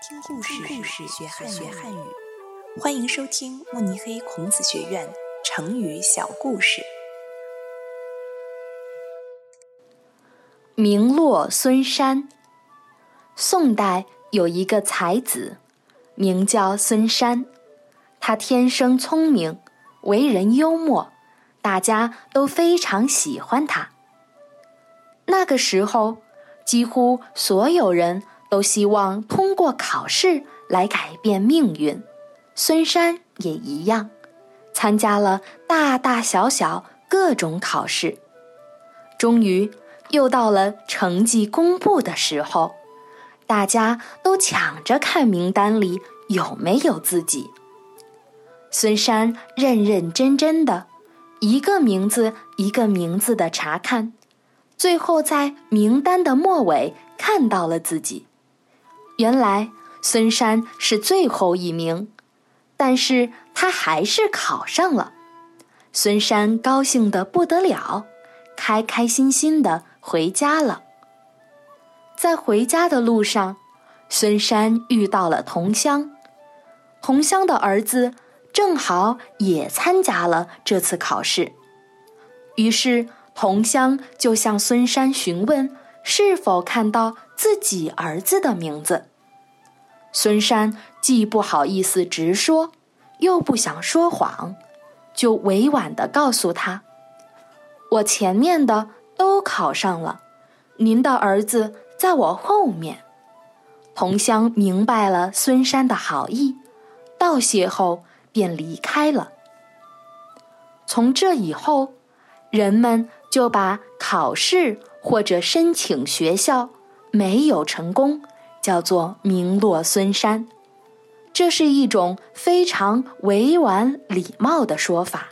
听故事，故事学汉学汉语。欢迎收听慕尼黑孔子学院成语小故事。名落孙山。宋代有一个才子，名叫孙山。他天生聪明，为人幽默，大家都非常喜欢他。那个时候，几乎所有人。都希望通过考试来改变命运，孙山也一样，参加了大大小小各种考试。终于又到了成绩公布的时候，大家都抢着看名单里有没有自己。孙山认认真真的，一个名字一个名字的查看，最后在名单的末尾看到了自己。原来孙山是最后一名，但是他还是考上了。孙山高兴得不得了，开开心心的回家了。在回家的路上，孙山遇到了同乡，同乡的儿子正好也参加了这次考试，于是同乡就向孙山询问是否看到自己儿子的名字。孙山既不好意思直说，又不想说谎，就委婉的告诉他：“我前面的都考上了，您的儿子在我后面。”同乡明白了孙山的好意，道谢后便离开了。从这以后，人们就把考试或者申请学校没有成功。叫做名落孙山，这是一种非常委婉礼貌的说法。